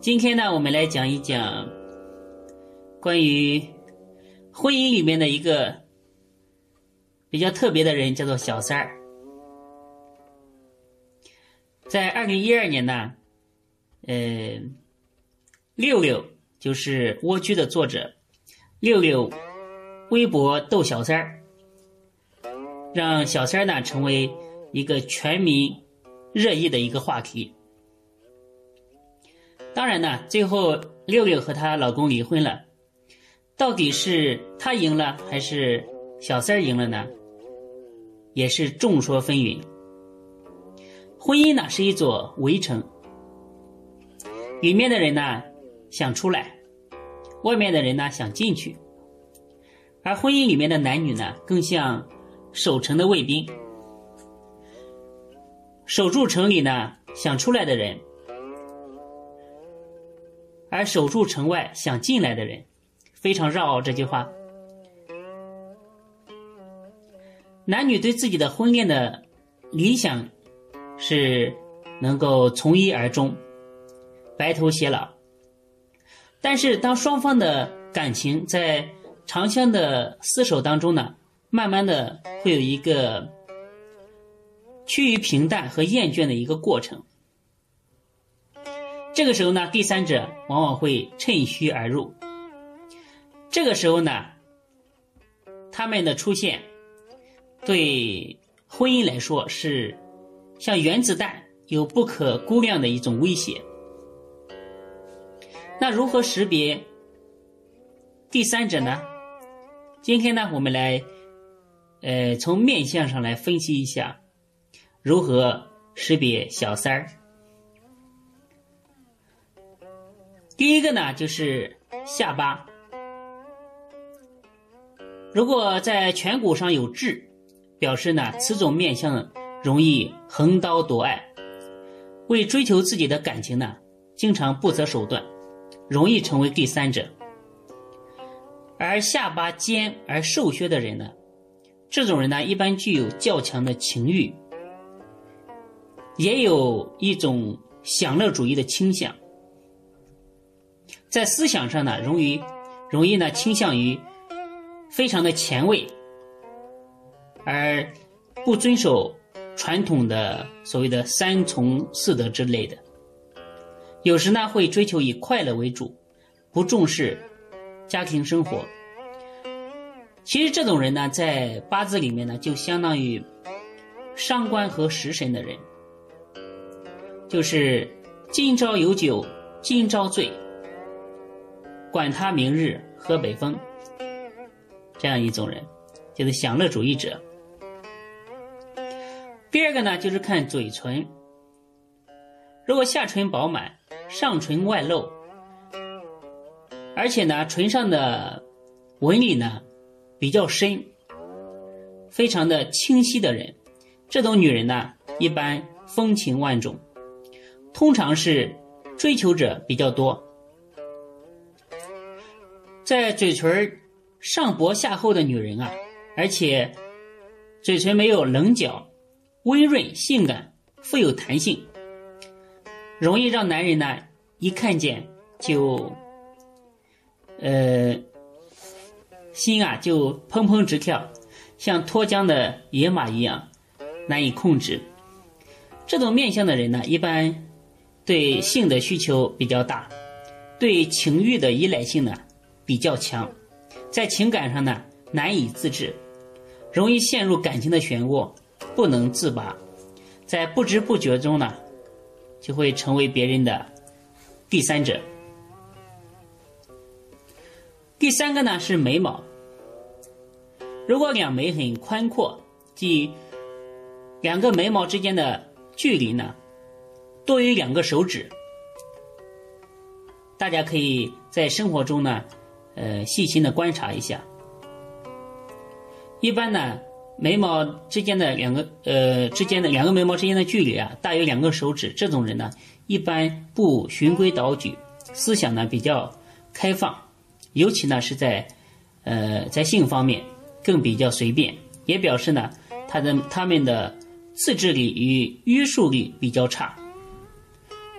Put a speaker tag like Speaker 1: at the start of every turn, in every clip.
Speaker 1: 今天呢，我们来讲一讲关于婚姻里面的一个比较特别的人，叫做小三儿。在二零一二年呢，呃，六六就是《蜗居》的作者，六六微博逗小三儿，让小三儿呢成为一个全民热议的一个话题。当然呢，最后六六和她老公离婚了，到底是她赢了还是小三赢了呢？也是众说纷纭。婚姻呢是一座围城，里面的人呢想出来，外面的人呢想进去，而婚姻里面的男女呢更像守城的卫兵，守住城里呢想出来的人。而守住城外想进来的人，非常绕这句话。男女对自己的婚恋的理想是能够从一而终，白头偕老。但是当双方的感情在长相的厮守当中呢，慢慢的会有一个趋于平淡和厌倦的一个过程。这个时候呢，第三者往往会趁虚而入。这个时候呢，他们的出现对婚姻来说是像原子弹，有不可估量的一种威胁。那如何识别第三者呢？今天呢，我们来呃从面相上来分析一下如何识别小三儿。第一个呢，就是下巴。如果在颧骨上有痣，表示呢此种面相容易横刀夺爱，为追求自己的感情呢，经常不择手段，容易成为第三者。而下巴尖而瘦削的人呢，这种人呢一般具有较强的情欲，也有一种享乐主义的倾向。在思想上呢，容易容易呢倾向于非常的前卫，而不遵守传统的所谓的三从四德之类的。有时呢会追求以快乐为主，不重视家庭生活。其实这种人呢，在八字里面呢，就相当于伤官和食神的人，就是今朝有酒今朝醉。管他明日喝北风，这样一种人，就是享乐主义者。第二个呢，就是看嘴唇，如果下唇饱满，上唇外露，而且呢，唇上的纹理呢比较深，非常的清晰的人，这种女人呢，一般风情万种，通常是追求者比较多。在嘴唇上薄下厚的女人啊，而且嘴唇没有棱角，温润性感，富有弹性，容易让男人呢一看见就，呃，心啊就砰砰直跳，像脱缰的野马一样难以控制。这种面相的人呢，一般对性的需求比较大，对情欲的依赖性呢。比较强，在情感上呢难以自制，容易陷入感情的漩涡，不能自拔，在不知不觉中呢，就会成为别人的第三者。第三个呢是眉毛，如果两眉很宽阔，即两个眉毛之间的距离呢多于两个手指，大家可以在生活中呢，呃，细心的观察一下。一般呢，眉毛之间的两个呃之间的两个眉毛之间的距离啊，大于两个手指，这种人呢，一般不循规蹈矩，思想呢比较开放，尤其呢是在呃在性方面更比较随便，也表示呢他的他们的自制力与约束力比较差，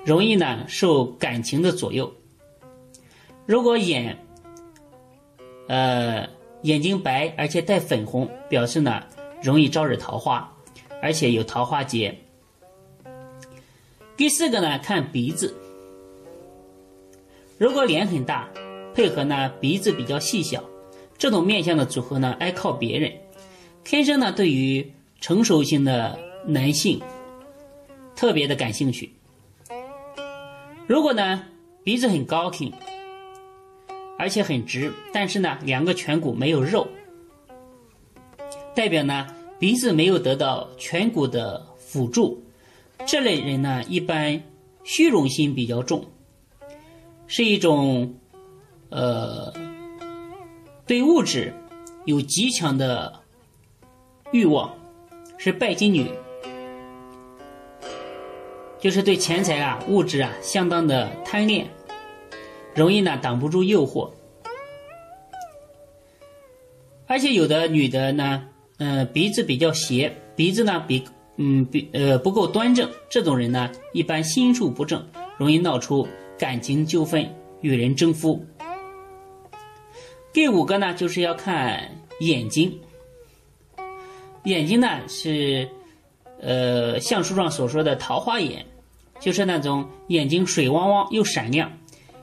Speaker 1: 容易呢受感情的左右。如果眼呃。眼睛白而且带粉红，表示呢容易招惹桃花，而且有桃花劫。第四个呢，看鼻子。如果脸很大，配合呢鼻子比较细小，这种面相的组合呢爱靠别人，天生呢对于成熟型的男性特别的感兴趣。如果呢鼻子很高挺。而且很直，但是呢，两个颧骨没有肉，代表呢鼻子没有得到颧骨的辅助。这类人呢，一般虚荣心比较重，是一种呃对物质有极强的欲望，是拜金女，就是对钱财啊、物质啊相当的贪恋。容易呢挡不住诱惑，而且有的女的呢，嗯，鼻子比较斜，鼻子呢比嗯比呃不够端正，这种人呢一般心术不正，容易闹出感情纠纷，与人争夫。第五个呢就是要看眼睛，眼睛呢是呃像书上所说的桃花眼，就是那种眼睛水汪汪又闪亮。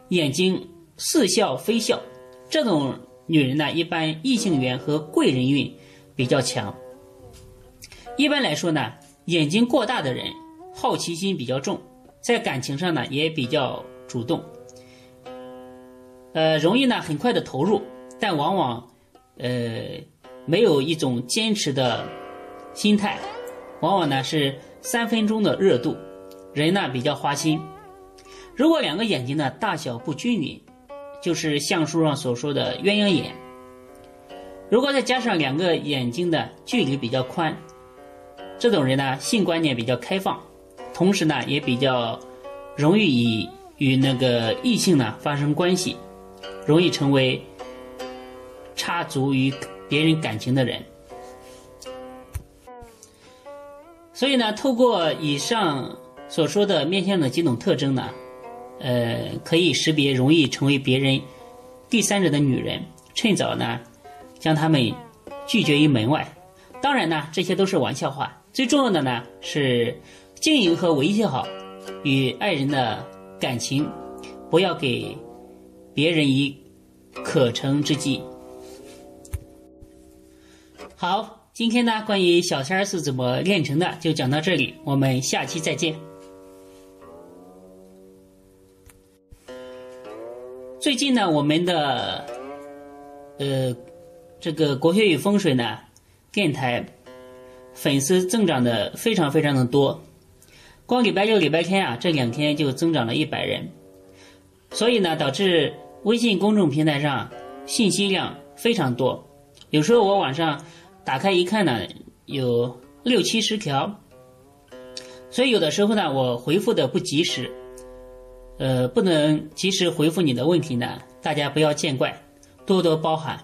Speaker 1: 眼睛似笑非笑，这种女人呢，一般异性缘和贵人运比较强。一般来说呢，眼睛过大的人好奇心比较重，在感情上呢也比较主动，呃，容易呢很快的投入，但往往呃没有一种坚持的心态，往往呢是三分钟的热度，人呢比较花心。如果两个眼睛的大小不均匀，就是相书上所说的鸳鸯眼。如果再加上两个眼睛的距离比较宽，这种人呢性观念比较开放，同时呢也比较容易与与那个异性呢发生关系，容易成为插足于别人感情的人。所以呢，透过以上所说的面相的几种特征呢。呃，可以识别容易成为别人第三者的女人，趁早呢将他们拒绝于门外。当然呢，这些都是玩笑话。最重要的呢是经营和维系好与爱人的感情，不要给别人以可乘之机。好，今天呢关于小三儿是怎么炼成的就讲到这里，我们下期再见。最近呢，我们的呃这个国学与风水呢电台粉丝增长的非常非常的多，光礼拜六、礼拜天啊这两天就增长了一百人，所以呢导致微信公众平台上信息量非常多，有时候我晚上打开一看呢有六七十条，所以有的时候呢我回复的不及时。呃，不能及时回复你的问题呢，大家不要见怪，多多包涵。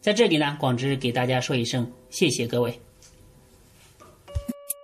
Speaker 1: 在这里呢，广之给大家说一声谢谢各位。